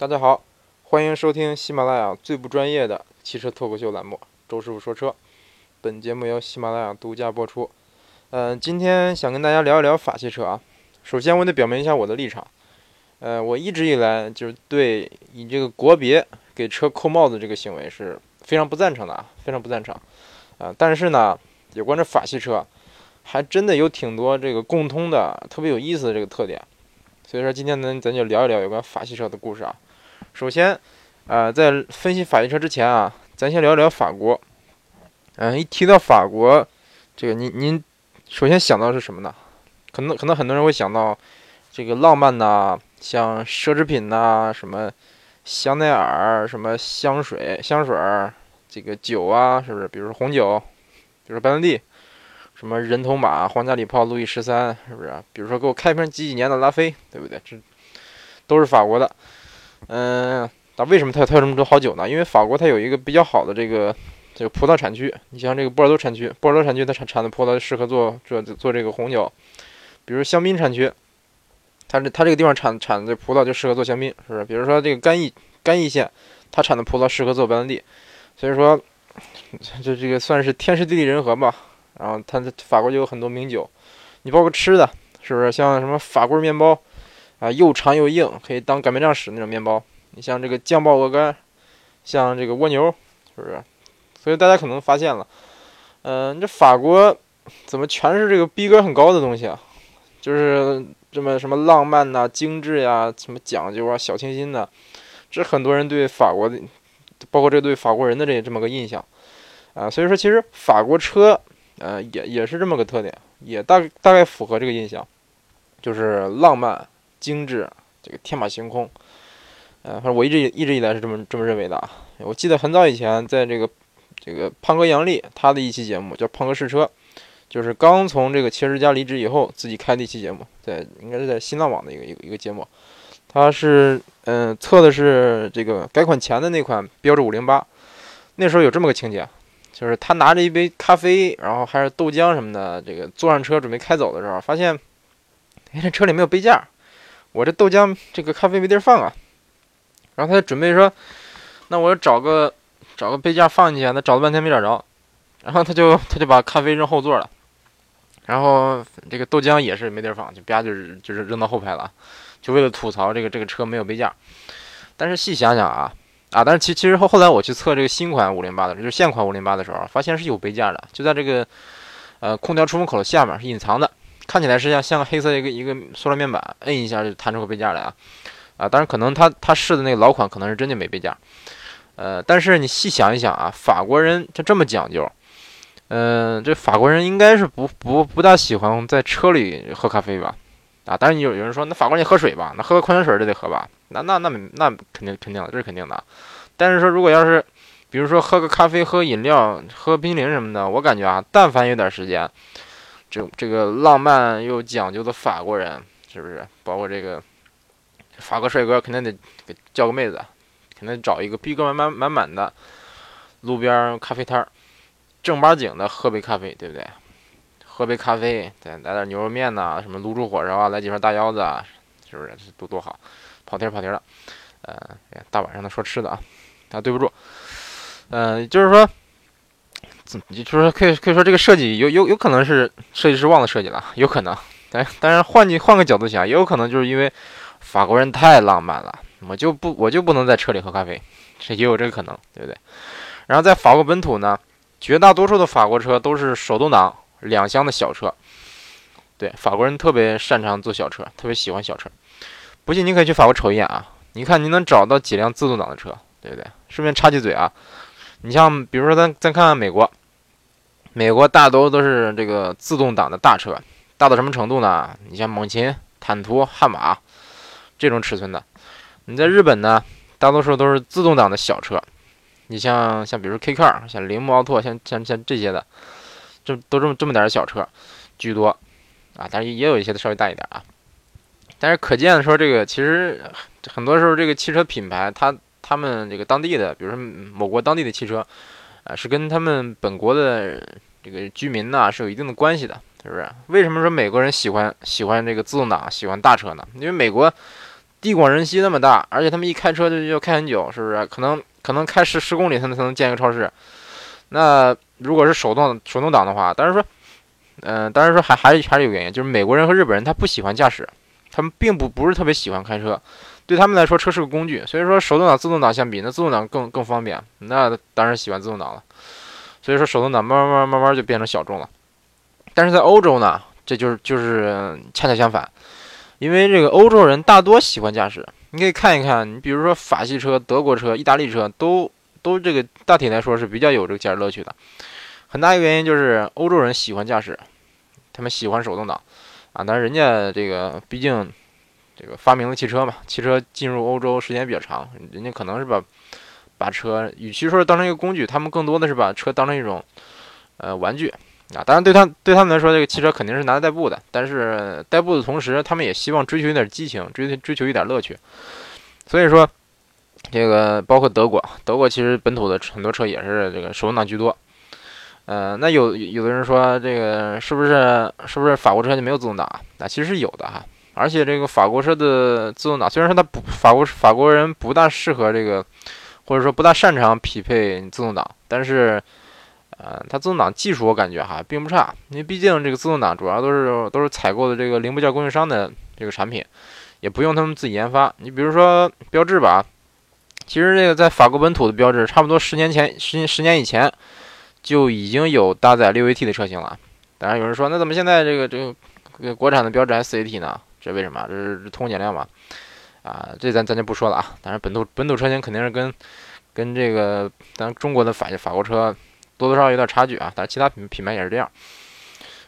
大家好，欢迎收听喜马拉雅最不专业的汽车脱口秀栏目《周师傅说车》。本节目由喜马拉雅独家播出。嗯、今天想跟大家聊一聊法系车啊。首先，我得表明一下我的立场。呃，我一直以来就是对以这个国别给车扣帽子这个行为是非常不赞成的啊，非常不赞成。啊、但是呢，有关这法系车，还真的有挺多这个共通的、特别有意思的这个特点。所以说，今天呢，咱就聊一聊有关法系车的故事啊。首先，呃，在分析法系车之前啊，咱先聊聊法国。嗯、一提到法国，这个您您首先想到是什么呢？可能可能很多人会想到这个浪漫呐、像奢侈品呐、什么香奈儿、什么香水、香水儿，这个酒啊，是不是？比如说红酒，比如说白兰地，什么人头马、皇家礼炮、路易十三，是不是？比如说给我开瓶几几年的拉菲，对不对？这都是法国的。嗯，那为什么它它有这么多好酒呢？因为法国它有一个比较好的这个这个葡萄产区。你像这个波尔多产区，波尔多产区它产产的葡萄适合做做做这个红酒。比如香槟产区，它这它这个地方产产的葡萄就适合做香槟，是不是？比如说这个干邑干邑县，它产的葡萄适合做白兰地。所以说，这这个算是天时地利人和吧。然后它法国就有很多名酒，你包括吃的，是不是？像什么法棍面包。啊，又长又硬，可以当擀面杖使那种面包。你像这个酱爆鹅肝，像这个蜗牛，是不是？所以大家可能发现了，嗯、这法国怎么全是这个逼格很高的东西啊？就是这么什么浪漫呐、精致呀、什么讲究啊、小清新的，这很多人对法国的，包括这对法国人的这这么个印象啊。所以说，其实法国车，呃，也也是这么个特点，也大大概符合这个印象，就是浪漫。精致，这个天马行空，呃，反正我一直一直以来是这么这么认为的啊。我记得很早以前，在这个这个胖哥杨丽他的一期节目叫《胖哥试车》，就是刚从这个汽车之家离职以后自己开的一期节目，在应该是在新浪网的一个一个一个节目。他是嗯、测的是这个改款前的那款标致五零八，那时候有这么个情节，就是他拿着一杯咖啡，然后还是豆浆什么的，这个坐上车准备开走的时候，发现哎这车里没有杯架。我这豆浆这个咖啡没地儿放啊，然后他就准备说，那我找个找个杯架放进去，他找了半天没找着，然后他就他就把咖啡扔后座了，然后这个豆浆也是没地儿放，就啪就是就是扔到后排了，就为了吐槽这个这个车没有杯架。但是细想想啊啊，但是其其实后后来我去测这个新款五零八的，就是现款五零八的时候，发现是有杯架的，就在这个呃空调出风口的下面是隐藏的。看起来是像像个黑色一个一个塑料面板，摁一下就弹出个杯架来啊，啊，当然可能他他试的那个老款可能是真的没杯架，呃，但是你细想一想啊，法国人就这么讲究，嗯、这法国人应该是不不不大喜欢在车里喝咖啡吧，啊，当然有有人说那法国人喝水吧，那喝个矿泉水都得喝吧，那那那那肯定肯定的，这是肯定的，但是说如果要是比如说喝个咖啡、喝饮料、喝冰淇淋什么的，我感觉啊，但凡有点时间。这这个浪漫又讲究的法国人，是不是？包括这个法国帅哥，肯定得给叫个妹子，肯定找一个逼格满满满满的路边咖啡摊儿，正八经的喝杯咖啡，对不对？喝杯咖啡，再来点牛肉面呐、什么卤煮火烧啊，来几份大腰子啊，是不是？多多好，跑题跑题了。呃，大晚上的说吃的啊，啊，对不住。嗯、就是说。就是说，可以可以说这个设计有有有可能是设计师忘了设计了，有可能。但当然换句换个角度想，也有可能就是因为法国人太浪漫了，我就不我就不能在车里喝咖啡，这也有这个可能，对不对？然后在法国本土呢，绝大多数的法国车都是手动挡两厢的小车。对，法国人特别擅长做小车，特别喜欢小车。不信你可以去法国瞅一眼啊，你看你能找到几辆自动挡的车，对不对？顺便插句嘴啊，你像比如说咱咱看看美国。美国大多都是这个自动挡的大车，大到什么程度呢？你像猛禽、坦途、悍马这种尺寸的。你在日本呢，大多数都是自动挡的小车。你像像比如 K Car、像铃木奥拓、像像像这些的，这都这么这么点的小车居多啊。但是也有一些的稍微大一点啊。但是可见说，这个其实很多时候这个汽车品牌，它他们这个当地的，比如说某国当地的汽车。啊，是跟他们本国的这个居民呢是有一定的关系的，是不是？为什么说美国人喜欢喜欢这个自动挡，喜欢大车呢？因为美国地广人稀那么大，而且他们一开车就要开很久，是不是？可能可能开十十公里才能才能建一个超市。那如果是手动手动挡的话，当然说，嗯，当然说还还是还是有原因，就是美国人和日本人他不喜欢驾驶，他们并不不是特别喜欢开车，对他们来说车是个工具，所以说手动挡自动挡相比，那自动挡更更方便，那当然喜欢自动挡了。所以说手动挡慢慢慢慢慢就变成小众了。但是在欧洲呢，这就是就是恰恰相反，因为这个欧洲人大多喜欢驾驶，你可以看一看，你比如说法系车、德国车、意大利车都。都这个大体来说是比较有这个驾驶乐趣的，很大一个原因就是欧洲人喜欢驾驶，他们喜欢手动挡啊。但是人家这个毕竟这个发明了汽车嘛，汽车进入欧洲时间比较长，人家可能是把把车与其说是当成一个工具，他们更多的是把车当成一种呃玩具啊。当然对他对他们来说，这个汽车肯定是拿来代步的，但是代步的同时，他们也希望追求一点激情，追追求一点乐趣，所以说。这个包括德国，德国其实本土的很多车也是这个手动挡居多。呃，那有有的人说这个是不是是不是法国车就没有自动挡啊？那其实是有的哈。而且这个法国车的自动挡，虽然说它不法国法国人不大适合这个，或者说不大擅长匹配自动挡，但是呃，它自动挡技术我感觉哈并不差，因为毕竟这个自动挡主要都是都是采购的这个零部件供应商的这个产品，也不用他们自己研发。你比如说标致吧。其实这个在法国本土的标志，差不多十年前、十十年以前就已经有搭载六 AT 的车型了。当然有人说，那怎么现在这个这个国产的标志还四 AT 呢？这为什么？这是通减量嘛？啊，这咱咱就不说了啊。当然本土本土车型肯定是跟跟这个咱中国的法法国车多多少少有点差距啊。但是其他品品牌也是这样。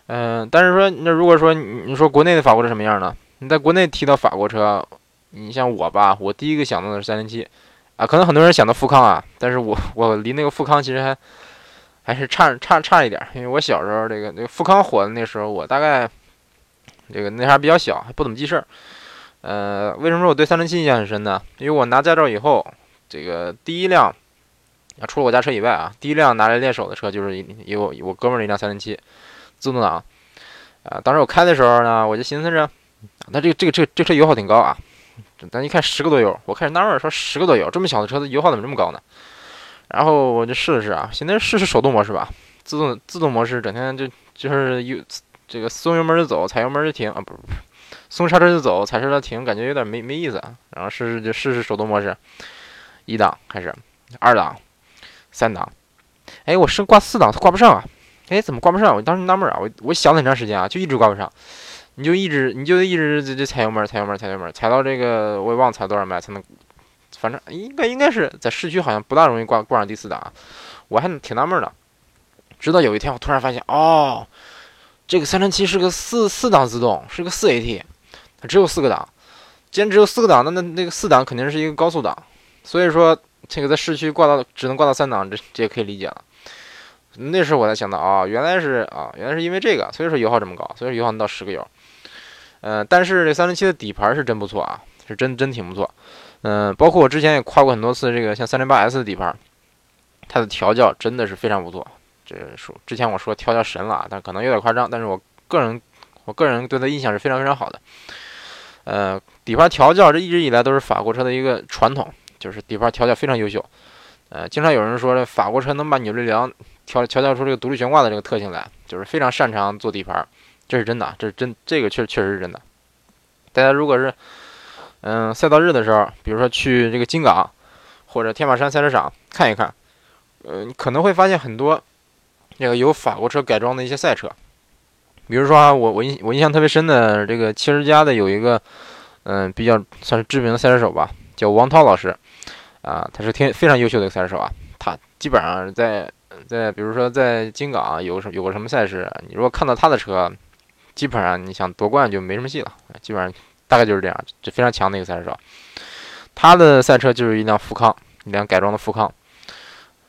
嗯，但是说那如果说你说国内的法国车什么样呢？你在国内提到法国车，你像我吧，我第一个想到的是三零七。啊，可能很多人想到富康啊，但是我我离那个富康其实还还是差差差一点，因为我小时候这个那个富康火的那时候，我大概这个那还比较小，还不怎么记事儿。呃，为什么说我对三零七印象很深呢？因为我拿驾照以后，这个第一辆啊，除了我家车以外啊，第一辆拿来练手的车就是有我哥们儿一辆三零七自动挡。啊，当时我开的时候呢，我就寻思着，那这个这个这这车油耗挺高啊。咱一看十个多油，我开始纳闷，说十个多油这么小的车子油耗怎么这么高呢？然后我就试了试啊，现在试试手动模式吧，自动自动模式整天就就是油这个松油门就走，踩油门就停啊，不不不，松刹车就走，踩刹车停，感觉有点没没意思。然后试试就试试手动模式，一档开始，二档，三档，哎，我升挂四档它挂不上啊，哎，怎么挂不上？我当时纳闷啊，我我想了很长时间啊，就一直挂不上。你就一直，你就一直就就踩油门，踩油门，踩油门，踩到这个我也忘踩多少迈才能，反正应该应该是在市区好像不大容易挂挂上第四档，我还挺纳闷的。直到有一天我突然发现，哦，这个三零七是个四四档自动，是个四 AT，它只有四个档。既然只有四个档，那那那个四档肯定是一个高速档，所以说这个在市区挂到只能挂到三档，这这也可以理解了。那时候我才想到，啊，原来是啊，原来是因为这个，所以说油耗这么高，所以说油耗能到十个油。呃，但是这三零七的底盘是真不错啊，是真真挺不错。嗯，包括我之前也夸过很多次，这个像三零八 S 的底盘，它的调教真的是非常不错。这说之前我说调教神了啊，但可能有点夸张，但是我个人我个人对它印象是非常非常好的。呃，底盘调教这一直以来都是法国车的一个传统，就是底盘调教非常优秀。呃，经常有人说这法国车能把扭力梁调调教出这个独立悬挂的这个特性来，就是非常擅长做底盘。这是真的，这是真，这个确确实是真的。大家如果是，嗯，赛道日的时候，比如说去这个金港或者天马山赛车场看一看，呃，可能会发现很多这个由法国车改装的一些赛车。比如说啊，我我印我印象特别深的这个七十加的有一个，嗯，比较算是知名的赛车手吧，叫王涛老师，啊，他是挺非常优秀的一个赛车手啊，他基本上在在比如说在金港有什有个什么赛事，你如果看到他的车。基本上你想夺冠就没什么戏了，基本上大概就是这样，这非常强的一个赛车手。他的赛车就是一辆富康，一辆改装的富康。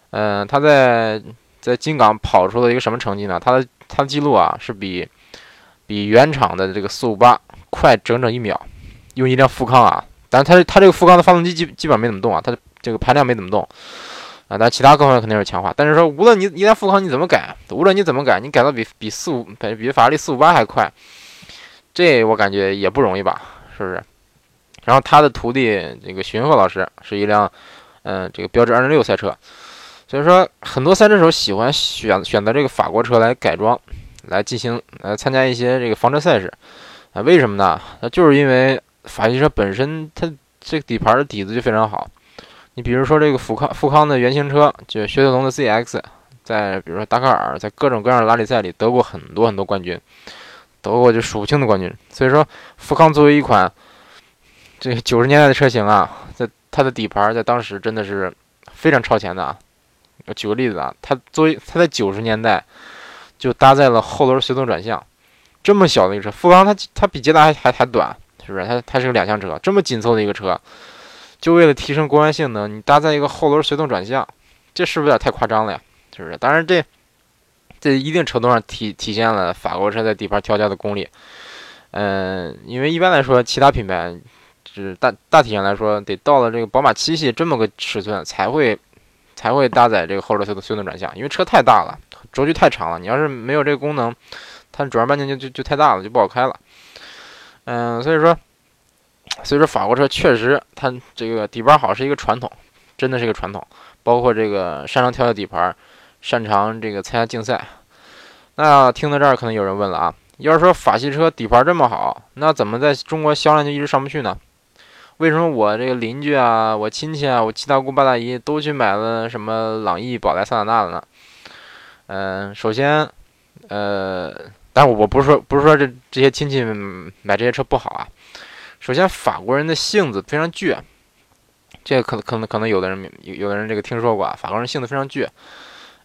嗯，他在在金港跑出了一个什么成绩呢？他的他的记录啊是比比原厂的这个四五八快整整一秒，用一辆富康啊。但是他他这个富康的发动机基基本上没怎么动啊，它的这个排量没怎么动。啊，但其他各方面肯定是强化。但是说，无论你一辆富康你怎么改，无论你怎么改，你改到比比四五比比法拉利四五八还快，这我感觉也不容易吧？是不是？然后他的徒弟这个荀鹤老师是一辆，嗯，这个标致二零六赛车。所以说，很多赛车手喜欢选选择这个法国车来改装，来进行来参加一些这个房车赛事啊？为什么呢？那就是因为法系车本身它这个底盘的底子就非常好。你比如说这个富康富康的原型车，就雪铁龙的 ZX，在比如说达喀尔，在各种各样的拉力赛里得过很多很多冠军，得过就数不清的冠军。所以说，富康作为一款这个九十年代的车型啊，在它的底盘在当时真的是非常超前的啊。我举个例子啊，它作为它在九十年代就搭载了后轮随动转向，这么小的一个车，富康它它比捷达还还还短，是不是？它它是个两厢车，这么紧凑的一个车，就为了提升公安性能，你搭载一个后轮随动转向，这是不是有点太夸张了呀？是不是？当然这这一定程度上体体现了法国车在底盘调教的功力。嗯，因为一般来说，其他品牌是大大体上来说，得到了这个宝马七系这么个尺寸才会。才会搭载这个后轮的随动转向，因为车太大了，轴距太长了。你要是没有这个功能，它转弯半径就就就太大了，就不好开了。嗯，所以说，所以说法国车确实它这个底盘好是一个传统，真的是一个传统。包括这个擅长调教底盘，擅长这个参加竞赛。那听到这儿，可能有人问了啊，要是说法系车底盘这么好，那怎么在中国销量就一直上不去呢？为什么我这个邻居啊，我亲戚啊，我七大姑八大姨都去买了什么朗逸、宝来、桑塔纳的呢？嗯，首先，呃，但我不是说不是说这这些亲戚买这些车不好啊。首先，法国人的性子非常倔，这个可能可能可能有的人有有的人这个听说过啊，法国人性子非常倔。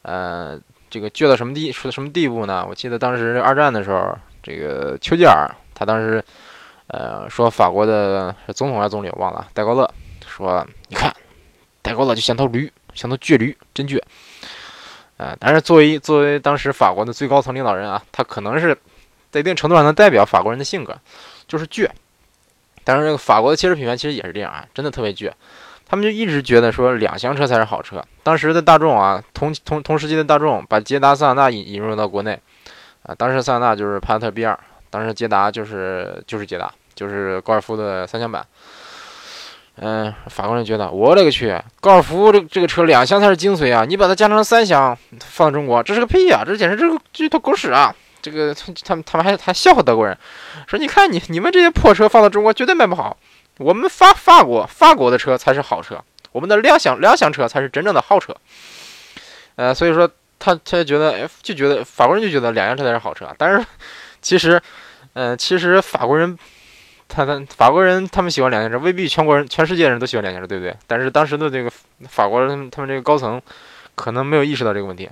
呃，这个倔到什么地说什么地步呢？我记得当时二战的时候，这个丘吉尔他当时。呃，说法国的总统还是总理，忘了。戴高乐说：“你看，戴高乐就像头驴，像头倔驴，真倔。”呃，但是作为作为当时法国的最高层领导人啊，他可能是在一定程度上能代表法国人的性格，就是倔。但是这个法国的汽车品牌其实也是这样啊，真的特别倔。他们就一直觉得说两厢车才是好车。当时的大众啊，同同同时期的大众把捷达、桑塔纳引引入到国内啊，当时桑塔纳就是帕萨特 B 二。当时捷达就是就是捷达，就是高尔夫的三厢版。嗯，法国人觉得我勒个去，高尔夫这这个车两厢才是精髓啊！你把它加成三厢放到中国，这是个屁呀！这简直这个这一坨狗屎啊！这个他们他们还还笑话德国人，说你看你你们这些破车放到中国绝对卖不好，我们法法国法国的车才是好车，我们的两厢两厢车才是真正的好车。呃，所以说他他觉得就觉得法国人就觉得两厢车才是好车，但是其实。呃，其实法国人，他他法国人他们喜欢两厢车，未必全国人、全世界人都喜欢两厢车，对不对？但是当时的这个法国人，他们这个高层可能没有意识到这个问题，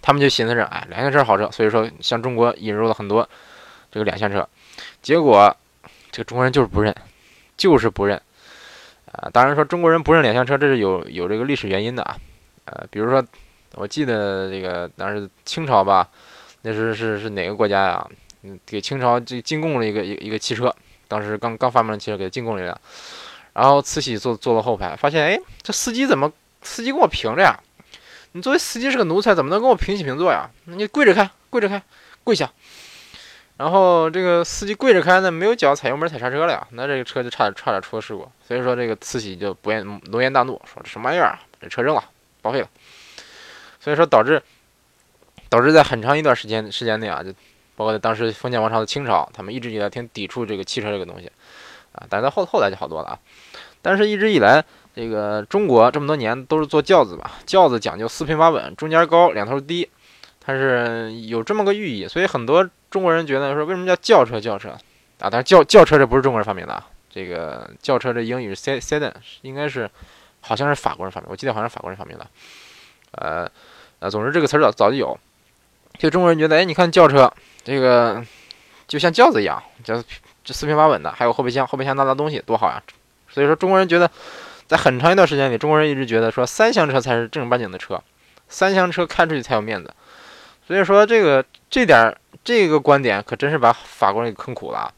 他们就寻思着，哎，两厢车好车，所以说向中国引入了很多这个两厢车，结果这个中国人就是不认，就是不认啊！当然说中国人不认两厢车，这是有有这个历史原因的啊，呃，比如说我记得这个当时清朝吧，那是是是哪个国家呀？嗯，给清朝就进贡了一个一一个汽车，当时刚刚发明的汽车，给他进贡了一辆。然后慈禧坐坐到后排，发现哎，这司机怎么司机跟我平着呀？你作为司机是个奴才，怎么能跟我平起平坐呀？你跪着开，跪着开，跪下。然后这个司机跪着开呢，没有脚踩油门踩刹车了呀，那这个车就差点差点出了事故。所以说这个慈禧就不言浓言大怒，说这什么玩意儿啊，把这车扔了，报废了。所以说导致导致在很长一段时间时间内啊，就。包括在当时封建王朝的清朝，他们一直以来挺抵触这个汽车这个东西，啊，但是到后后来就好多了啊。但是一直以来，这个中国这么多年都是坐轿子吧，轿子讲究四平八稳，中间高，两头低，它是有这么个寓意。所以很多中国人觉得说，为什么叫轿车？轿车啊，但是轿轿车这不是中国人发明的，这个轿车这英语是 sedan，应该是好像是法国人发明，我记得好像是法国人发明的。呃呃，总之这个词儿早早就有，就中国人觉得，哎，你看轿车。这个就像轿子一样，就这四平八稳的，还有后备箱，后备箱拉拉东西多好呀！所以说中国人觉得，在很长一段时间里，中国人一直觉得说三厢车才是正儿八经的车，三厢车开出去才有面子。所以说这个这点这个观点可真是把法国人给坑苦了。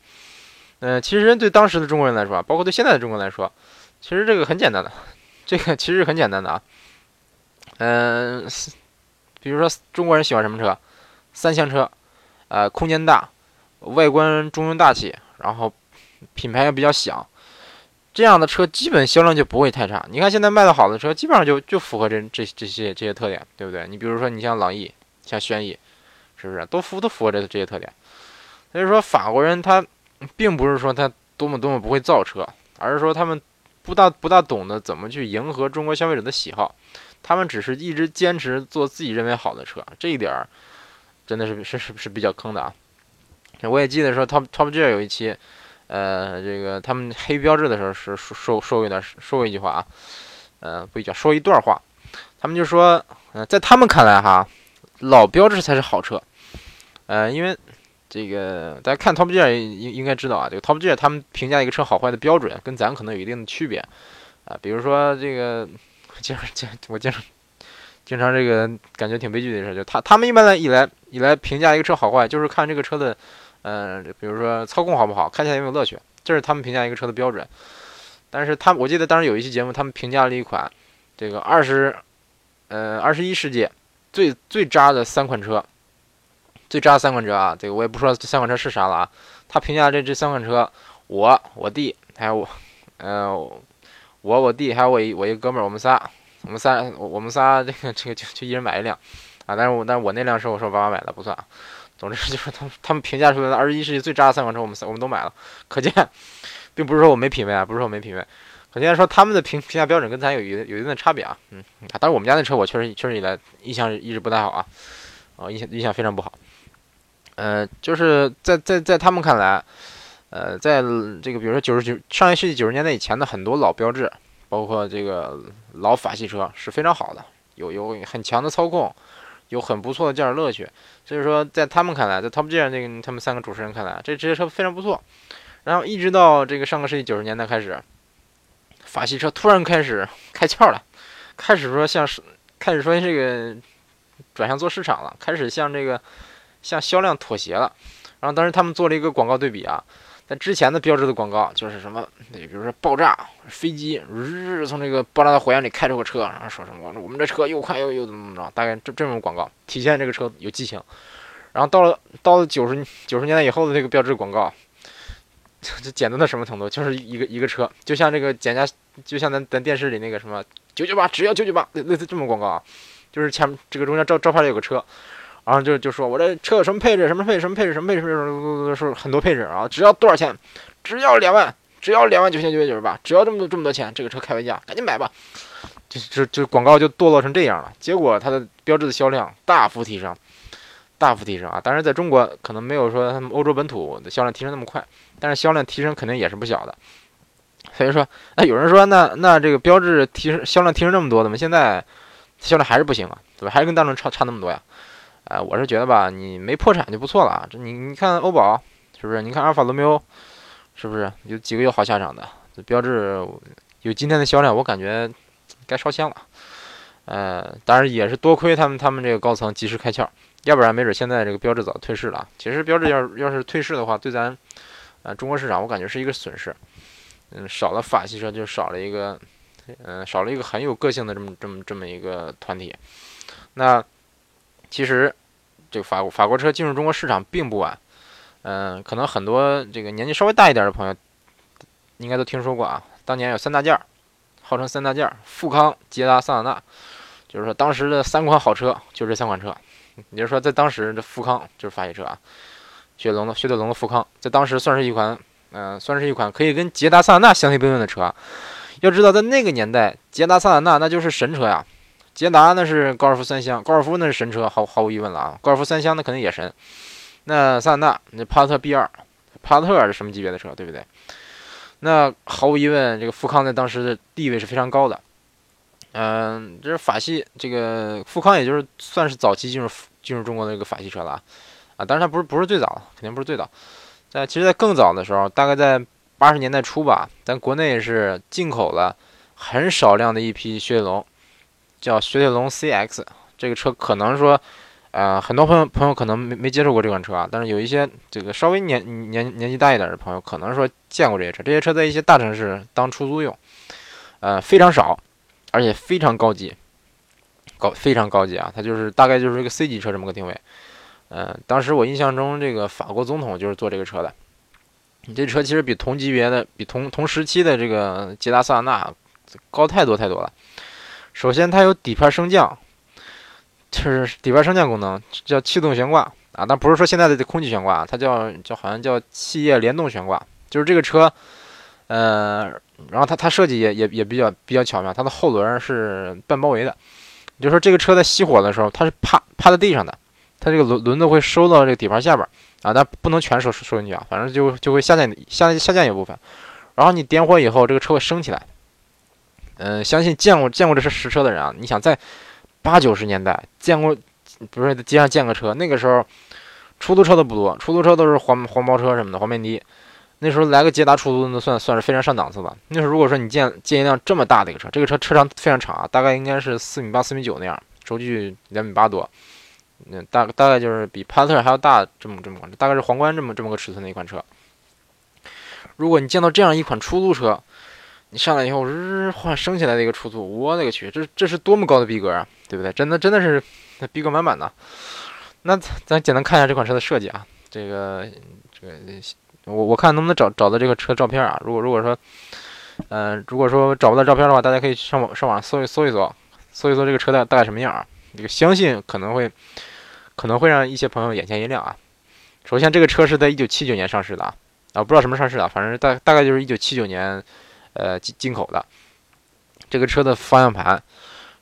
嗯，其实对当时的中国人来说，包括对现在的中国人来说，其实这个很简单的，这个其实很简单的啊。嗯，比如说中国人喜欢什么车？三厢车。呃，空间大，外观中庸大气，然后品牌也比较响，这样的车基本销量就不会太差。你看现在卖的好的车，基本上就就符合这这这些这些特点，对不对？你比如说你像朗逸、像轩逸，是不是都符都符合这这些特点？所以说法国人他并不是说他多么多么不会造车，而是说他们不大不大懂得怎么去迎合中国消费者的喜好，他们只是一直坚持做自己认为好的车，这一点儿真的是是是是比较坑的啊。我也记得说 Top Top Gear 有一期。呃，这个他们黑标志的时候是说说说过一段说过一句话啊，呃，不一句说一段话，他们就说，呃，在他们看来哈，老标志才是好车，呃，因为这个大家看 Top Gear 应应该知道啊，这个 Top Gear 他们评价一个车好坏的标准跟咱可能有一定的区别啊，比如说这个 我经常经我经常经常这个感觉挺悲剧的事，就他他们一般来以来以来评价一个车好坏，就是看这个车的。嗯，比如说操控好不好，开起来有没有乐趣，这是他们评价一个车的标准。但是他，我记得当时有一期节目，他们评价了一款这个二十，呃，二十一世纪最最渣的三款车，最渣三款车啊，这个我也不说这三款车是啥了啊。他评价这这三款车，我、我弟还有我，呃，我、我弟还有我一我一哥们儿，我们仨，我们仨，我们仨这个这个就就一人买一辆啊。但是我但是我那辆是我说爸妈买的，不算啊。总之就是他们他们评价出来的二十一世纪最渣的三款车，我们我们都买了。可见，并不是说我没品位啊，不是说我没品位，可见说他们的评评价标准跟咱有有有一定的差别啊。嗯，但是我们家那车我确实确实以来印象一直不太好啊，啊印象印象非常不好。呃，就是在在在他们看来，呃，在这个比如说九十九上一世纪九十年代以前的很多老标志，包括这个老法系车是非常好的，有有很强的操控。有很不错的驾驶乐趣，所以说在他们看来，在 Top Gear 那个他们三个主持人看来，这这些车非常不错。然后一直到这个上个世纪九十年代开始，法系车突然开始开窍了，开始说像是开始说这个转向做市场了，开始向这个向销量妥协了。然后当时他们做了一个广告对比啊。在之前的标志的广告就是什么，比如说爆炸飞机日从这个爆炸的火焰里开出个车，然后说什么我们这车又快又又怎么怎么着，大概这这种广告体现这个车有激情。然后到了到了九十九十年代以后的这个标志广告，就简单到什么程度？就是一个一个车，就像这个减价，就像咱咱电视里那个什么九九八只要九九八，类似这么广告啊，就是前这个中间照照片里有个车。然后就就说我这车有什么配置，什么配置，什么配置，什么配置，什么说很多配置啊，只要多少钱？只要两万，只要两万九千九百九十八，只要这么多这么多钱，这个车开回家，赶紧买吧。就就就广告就堕落成这样了。结果它的标志的销量大幅提升，大幅提升啊！当然在中国可能没有说他们欧洲本土的销量提升那么快，但是销量提升肯定也是不小的。所以说，那有人说，那那这个标志提升销量提升这么多，怎么现在销量还是不行啊？怎么？还是跟大众差差那么多呀？哎，我是觉得吧，你没破产就不错了！这你你看欧宝是不是？你看阿尔法罗密欧是不是？有几个有好下场的？这标志有今天的销量，我感觉该烧香了。呃，当然也是多亏他们他们这个高层及时开窍，要不然没准现在这个标志早退市了。其实标志要要是退市的话，对咱呃中国市场我感觉是一个损失。嗯，少了法系车就少了一个，嗯，少了一个很有个性的这么这么这么一个团体。那其实。这个法国法国车进入中国市场并不晚，嗯，可能很多这个年纪稍微大一点的朋友应该都听说过啊。当年有三大件，号称三大件：富康、捷达、桑塔纳。就是说，当时的三款好车就这三款车。也就是说，在当时的富康就是法系车啊，雪铁龙的雪铁龙的富康，在当时算是一款，嗯，算是一款可以跟捷达、桑塔纳相提并论的车。要知道，在那个年代，捷达、桑塔纳那就是神车呀。捷达那是高尔夫三厢，高尔夫那是神车，毫毫无疑问了啊！高尔夫三厢那肯定也神。那桑塔纳，那帕萨特 B 二，帕萨特是什么级别的车，对不对？那毫无疑问，这个富康在当时的地位是非常高的。嗯，这是法系，这个富康也就是算是早期进入进入中国的一个法系车了啊！啊，当然它不是不是最早，肯定不是最早。在其实，在更早的时候，大概在八十年代初吧，咱国内是进口了很少量的一批雪铁龙。叫雪铁龙 CX 这个车，可能说，呃，很多朋友朋友可能没没接触过这款车啊，但是有一些这个稍微年年年纪大一点的朋友，可能说见过这些车。这些车在一些大城市当出租用，呃，非常少，而且非常高级，高非常高级啊！它就是大概就是一个 C 级车这么个定位。嗯，当时我印象中，这个法国总统就是坐这个车的。你这车其实比同级别的、比同同时期的这个捷达、桑塔纳高太多太多了。首先，它有底盘升降，就是底盘升降功能，叫气动悬挂啊，但不是说现在的空气悬挂，它叫叫好像叫气液联动悬挂，就是这个车，呃，然后它它设计也也也比较比较巧妙，它的后轮是半包围的，就是说这个车在熄火的时候，它是趴趴在地上的，它这个轮轮子会收到这个底盘下边。啊，但不能全收收进去啊，反正就就会下降下下降一部分，然后你点火以后，这个车会升起来。嗯，相信见过见过这是实车的人啊，你想在八九十年代见过，比如说在街上见个车，那个时候出租车都不多，出租车都是黄黄包车什么的，黄面的。那时候来个捷达出租，那算算是非常上档次了。那时候如果说你见见一辆这么大的一个车，这个车车长非常长啊，大概应该是四米八、四米九那样，轴距两米八多。那，大大概就是比帕萨特还要大这么这么大概是皇冠这么这么个尺寸的一款车。如果你见到这样一款出租车，你上来以后日换升起来的一个出租，我勒个去，这这是多么高的逼格啊，对不对？真的真的是逼格满满的。那咱简单看一下这款车的设计啊，这个这个我我看能不能找找到这个车照片啊？如果如果说，嗯，如果说找不到照片的话，大家可以上网上网搜一搜一搜，搜一搜这个车大大概什么样啊？这个相信可能会。可能会让一些朋友眼前一亮啊！首先，这个车是在一九七九年上市的啊，啊，不知道什么上市的，反正大大概就是一九七九年，呃，进进口的。这个车的方向盘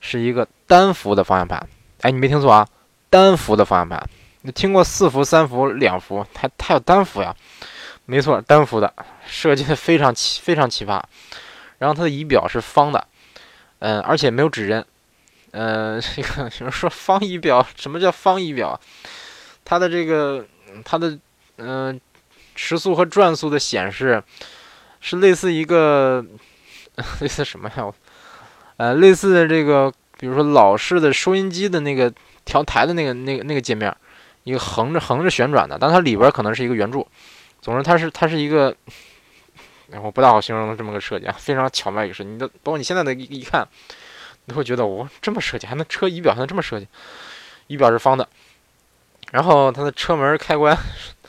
是一个单幅的方向盘，哎，你没听错啊，单幅的方向盘。你听过四幅、三幅、两幅，它它有单幅呀？没错，单幅的，设计的非常奇非常奇葩。然后它的仪表是方的，嗯，而且没有指针。呃，这个有人说方仪表，什么叫方仪表？它的这个，它的，嗯，时速和转速的显示是类似一个，类似什么呀？呃，类似的这个，比如说老式的收音机的那个调台的那个、那个、那个界面，一个横着横着旋转的，但它里边可能是一个圆柱。总之，它是它是一个，我不大好形容这么个设计啊，非常巧妙一个设计。你的，包括你现在的一一看。你会觉得我这么设计，还能车仪表还能这么设计？仪表是方的，然后它的车门开关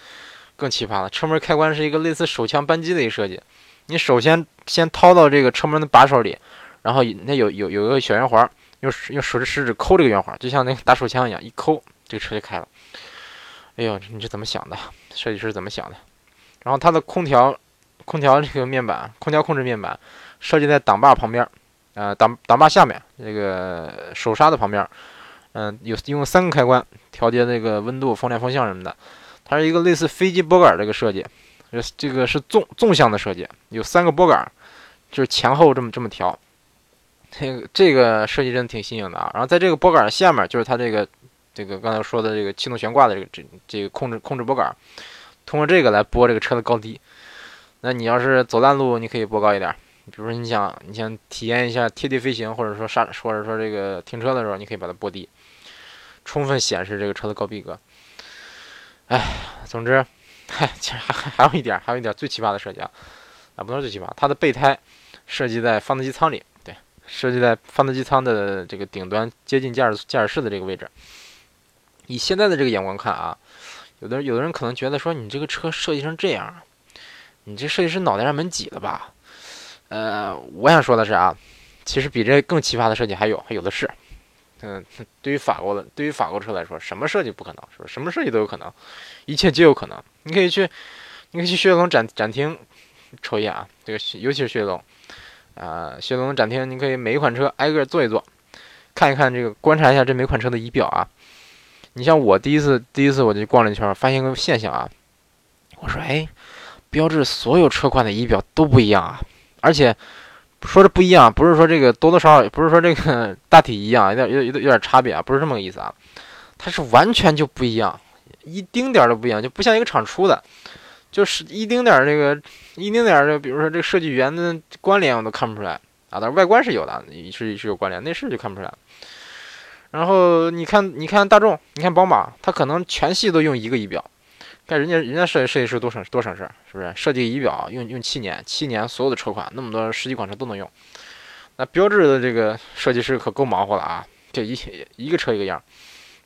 更奇葩了。车门开关是一个类似手枪扳机的一个设计。你首先先掏到这个车门的把手里，然后那有有有一个小圆环，用用手指食指抠这个圆环，就像那个打手枪一样，一抠这个车就开了。哎呦，你是怎么想的？设计师怎么想的？然后它的空调空调这个面板，空调控制面板设计在挡把旁边。呃，挡挡把下面这个手刹的旁边，嗯，有用三个开关调节那个温度、风量、风向什么的。它是一个类似飞机拨杆这个设计，这这个是纵纵向的设计，有三个拨杆，就是前后这么这么调。这个这个设计真的挺新颖的啊。然后在这个拨杆下面，就是它这个这个刚才说的这个气动悬挂的这个这这个控制控制拨杆，通过这个来拨这个车的高低。那你要是走烂路，你可以拨高一点。比如说，你想你想体验一下贴地飞行，或者说刹，或者说这个停车的时候，你可以把它拨低，充分显示这个车的高逼格。哎，总之，嗨 其实还还还有一点，还有一点最奇葩的设计啊，啊，不能说最奇葩，它的备胎设计在发动机舱里，对，设计在发动机舱的这个顶端，接近驾驶驾驶室的这个位置。以现在的这个眼光看啊，有的有的人可能觉得说，你这个车设计成这样，你这设计师脑袋上门挤了吧？呃，我想说的是啊，其实比这更奇葩的设计还有，还有的是。嗯，对于法国的，对于法国车来说，什么设计不可能？是不是？什么设计都有可能，一切皆有可能。你可以去，你可以去雪铁龙展展厅瞅一眼啊，这个尤其是雪铁龙啊，雪铁龙展厅，你可以每一款车挨个坐一坐，看一看这个，观察一下这每款车的仪表啊。你像我第一次，第一次我就逛了一圈，发现个现象啊，我说，哎，标致所有车款的仪表都不一样啊。而且说的不一样，不是说这个多多少少，不是说这个大体一样，有点有有有点差别啊，不是这么个意思啊，它是完全就不一样，一丁点儿都不一样，就不像一个厂出的，就是一丁点儿这个一丁点儿这，比如说这个设计语言的关联我都看不出来啊，但是外观是有的，是是有关联，内饰就看不出来。然后你看你看大众，你看宝马，它可能全系都用一个仪表。看人家，人家设设计师多省多省事儿，是不是？设计仪表用用七年，七年所有的车款那么多十几款车都能用。那标志的这个设计师可够忙活了啊！这一一个车一个样，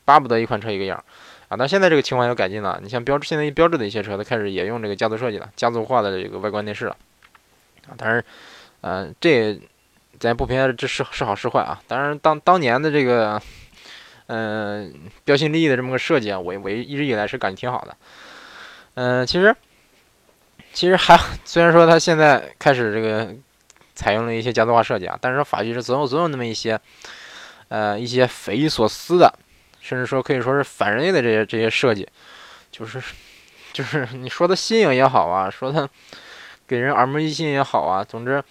巴不得一款车一个样。啊，那现在这个情况有改进了。你像标志现在标志的一些车，它开始也用这个家族设计了，家族化的这个外观内饰了。啊，当然，嗯，这咱不评价这是是好是坏啊。当然，当当年的这个，嗯，标新立异的这么个设计啊，我我一直以来是感觉挺好的。嗯，其实其实还 虽然说它现在开始这个采用了一些家族化设计啊，但是说法系车总有总有那么一些，呃，一些匪夷所思的。甚至说可以说是反人类的这些这些设计，就是 就是你说的新颖也好啊，说的给人耳目一新也好啊，总之，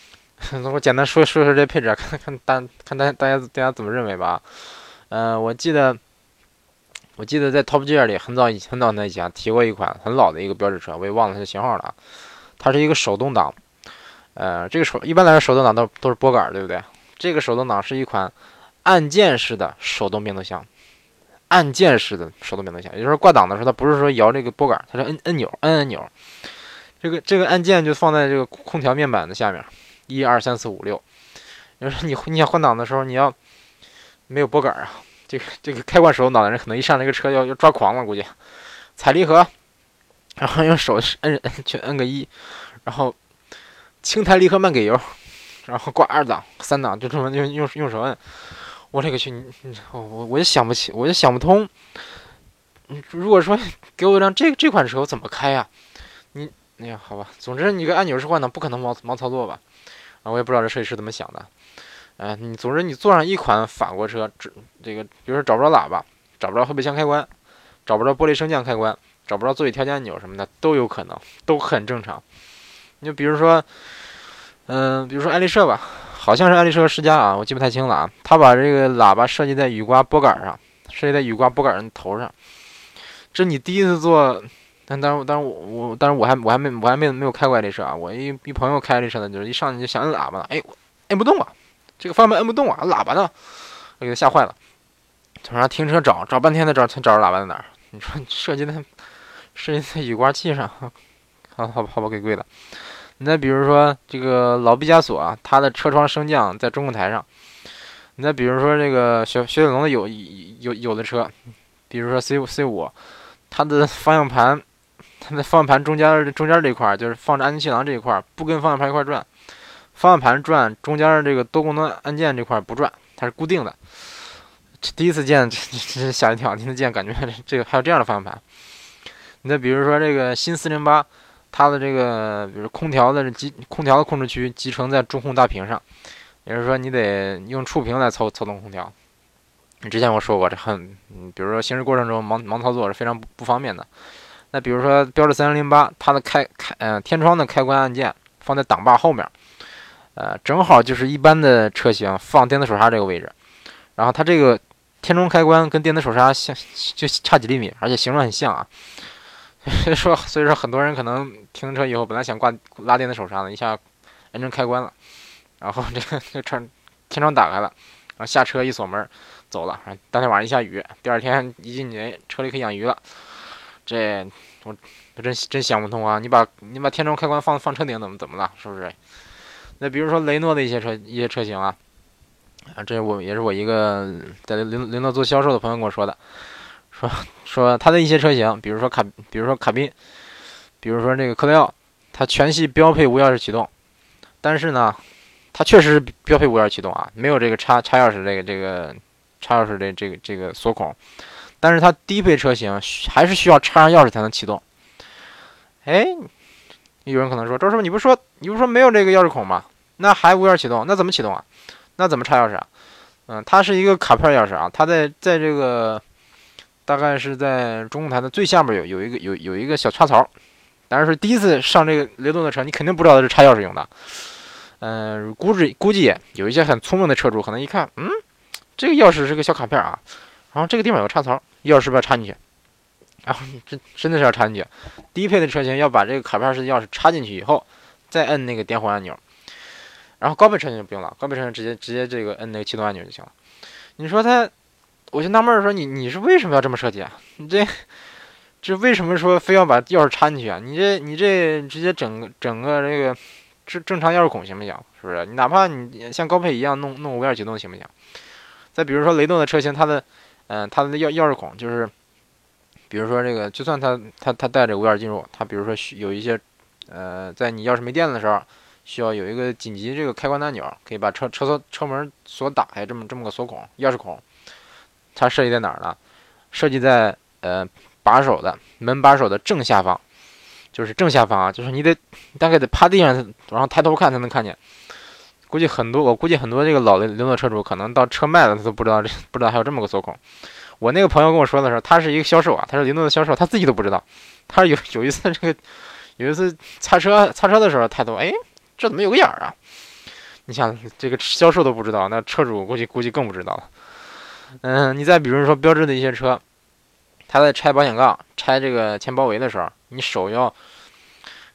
我简单说说说这配置，看看大看大大家大家怎么认为吧。嗯，我记得我记得在 Top Gear 里很早以很早那以前提过一款很老的一个标志车，我也忘了它的型号了。它是一个手动挡，呃，这个手一般来说手动挡都都是拨杆，对不对？这个手动挡是一款。按键式的手动变速箱，按键式的手动变速箱，也就是挂档的时候，它不是说摇这个拨杆，它是摁摁钮，摁按钮。这个这个按键就放在这个空调面板的下面，一二三四五六。就是你你想换挡的时候，你要没有拨杆啊，这个这个开惯手动挡的人可能一上这个车要要抓狂了，估计踩离合，然后用手摁摁去摁个一，然后轻抬离合慢给油，然后挂二档三档就这么用用用手摁。我勒个去！我我我就想不起，我就想不通。如果说给我一辆这这款车，我怎么开呀？你哎呀，好吧，总之你个按钮式换挡不可能盲盲操作吧？啊，我也不知道这设计师怎么想的。哎，你总之你坐上一款法国车，这这个比如说找不着喇叭，找不着后备箱开关，找不着玻璃升降开关，找不着座椅调节按钮什么的，都有可能，都很正常。你就比如说，嗯，比如说爱丽舍吧。好像是爱丽舍世家啊，我记不太清了啊。他把这个喇叭设计在雨刮拨杆上，设计在雨刮拨杆的头上。这你第一次做，但当然，当然我我，但是我还我还没我还没没有开过爱丽舍啊。我一一朋友开爱丽舍的，就是一上去就想摁喇叭了，哎，摁不动啊，这个方向盘摁不动啊，喇叭呢？我给他吓坏了，从那停车找找半天才找才找着喇叭在哪儿。你说你设计在设计在雨刮器上，好好好吧，给跪了。你再比如说这个老毕加索啊，它的车窗升降在中控台上。你再比如说这个雪雪铁龙的有有有的车，比如说 C 五 C 五，它的方向盘，它的方向盘中间中间这一块就是放着安全气囊这一块，不跟方向盘一块转，方向盘转中间的这个多功能按键这块不转，它是固定的。第一次见这 这吓一跳，第一次见感觉 这个还有这样的方向盘。你再比如说这个新四零八。它的这个，比如空调的集空调的控制区集成在中控大屏上，也就是说你得用触屏来操操纵空调。你之前我说过，这很，比如说行驶过程中盲盲操作是非常不不方便的。那比如说标致三零零八，它的开开呃天窗的开关按键放在挡把后面，呃正好就是一般的车型放电子手刹这个位置。然后它这个天窗开关跟电子手刹相就差几厘米，而且形状很像啊。所以说，所以说很多人可能停车以后，本来想挂拉电子手刹的，一下摁成开关了，然后这个这车天窗打开了，然后下车一锁门走了。当天晚上一下雨，第二天一进去，车里可以养鱼了。这我真真想不通啊！你把你把天窗开关放放车顶怎么怎么了？是不是？那比如说雷诺的一些车一些车型啊，啊，这我也是我一个在雷雷诺做销售的朋友跟我说的。说说他的一些车型，比如说卡，比如说卡宾，比如说那个科雷傲，它全系标配无钥匙启动，但是呢，它确实是标配无钥匙启动啊，没有这个插插钥匙这个这个插钥匙的这个这个锁孔，但是它低配车型还是需要插上钥匙才能启动。哎，有人可能说，周师傅，你不说你不说没有这个钥匙孔吗？那还无钥匙启动，那怎么启动啊？那怎么插钥匙啊？嗯，它是一个卡片钥匙啊，它在在这个。大概是在中控台的最下面有有一个有有一个小插槽，当然是第一次上这个雷诺的车，你肯定不知道它是插钥匙用的。嗯，估计估计有一些很聪明的车主可能一看，嗯，这个钥匙是个小卡片啊，然后这个地方有插槽，钥匙不要插进去？然后真真的是要插进去。低配的车型要把这个卡片式的钥匙插进去以后，再摁那个点火按钮。然后高配车型就不用了，高配车型直接直接这个摁那个启动按钮就行了。你说它？我就纳闷说你你是为什么要这么设计啊？你这这为什么说非要把钥匙插进去啊？你这你这直接整个整个这个正正常钥匙孔行不行？是不是？你哪怕你像高配一样弄弄无钥匙启动行不行？再比如说雷动的车型，它的嗯它的钥钥匙孔就是比如说这个，就算它它它带着无钥匙进入，它比如说有一些，呃，在你钥匙没电的时候，需要有一个紧急这个开关按钮，可以把车车锁车门锁打开，这么这么个锁孔钥匙孔，它设计在哪儿呢？设计在呃把手的门把手的正下方，就是正下方啊，就是你得大概得趴地上，然后抬头看才能看见。估计很多，我估计很多这个老的灵诺车主可能到车卖了，他都不知道这不知道还有这么个锁孔。我那个朋友跟我说的时候，他是一个销售啊，他是灵诺的销售，他自己都不知道。他有有一次这个有一次擦车擦车的时候，抬头，哎，这怎么有个眼儿啊？你想这个销售都不知道，那车主估计估计更不知道了。嗯，你再比如说标致的一些车，他在拆保险杠、拆这个前包围的时候，你手要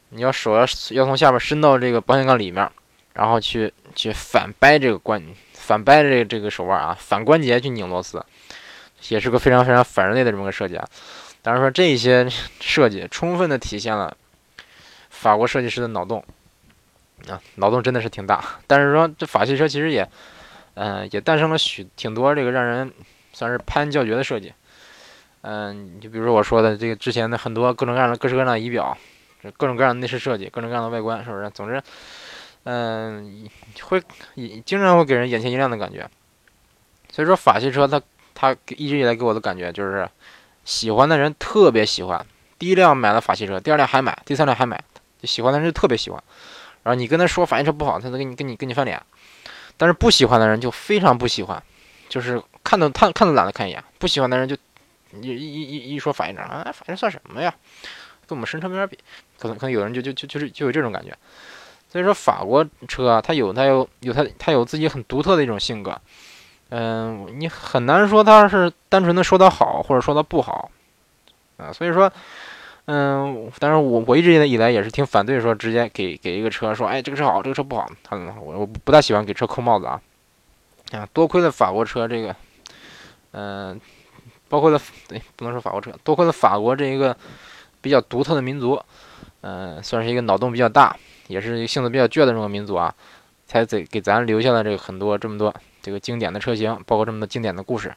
你要手要要从下边伸到这个保险杠里面。然后去去反掰这个关，反掰这个这个手腕啊，反关节去拧螺丝，也是个非常非常反人类的这么个设计啊。当然说这一些设计充分的体现了法国设计师的脑洞啊，脑洞真的是挺大。但是说这法系车其实也，嗯，也诞生了许挺多这个让人算是拍案叫绝的设计。嗯，就比如说我说的这个之前的很多各种各样的各式各样的仪表，这各种各样的内饰设计，各种各样的外观，是不是？总之。嗯，会经常会给人眼前一亮的感觉，所以说法系车它它一直以来给我的感觉就是，喜欢的人特别喜欢，第一辆买了法系车，第二辆还买，第三辆还买，就喜欢的人就特别喜欢，然后你跟他说法系车不好，他能跟你跟你跟你翻脸，但是不喜欢的人就非常不喜欢，就是看都看看都懒得看一眼，不喜欢的人就一一一一说法系车啊，法系车算什么呀，跟我们神车没法比，可能可能有人就就就就是就有这种感觉。所以说法国车啊它有它有有它它有自己很独特的一种性格，嗯，你很难说它是单纯的说它好或者说它不好，啊，所以说，嗯，但是我我一直以来也是挺反对说直接给给一个车说，哎，这个车好，这个车不好，他我我不大喜欢给车扣帽子啊，啊，多亏了法国车这个，嗯，包括了对，不能说法国车，多亏了法国这一个比较独特的民族，嗯，算是一个脑洞比较大。也是一个性子比较倔的这种民族啊，才给给咱留下了这个很多这么多这个经典的车型，包括这么多经典的故事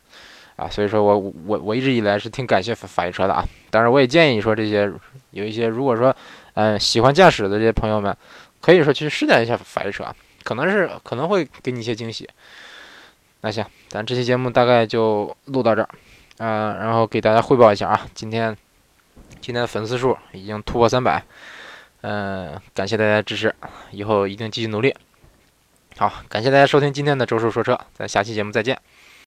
啊。所以说我我我一直以来是挺感谢法法系车的啊。当然我也建议说这些有一些如果说嗯喜欢驾驶的这些朋友们，可以说去试驾一下法系车，可能是可能会给你一些惊喜。那行，咱这期节目大概就录到这儿，嗯，然后给大家汇报一下啊，今天今天的粉丝数已经突破三百。嗯，感谢大家支持，以后一定继续努力。好，感谢大家收听今天的周叔说车，咱下期节目再见。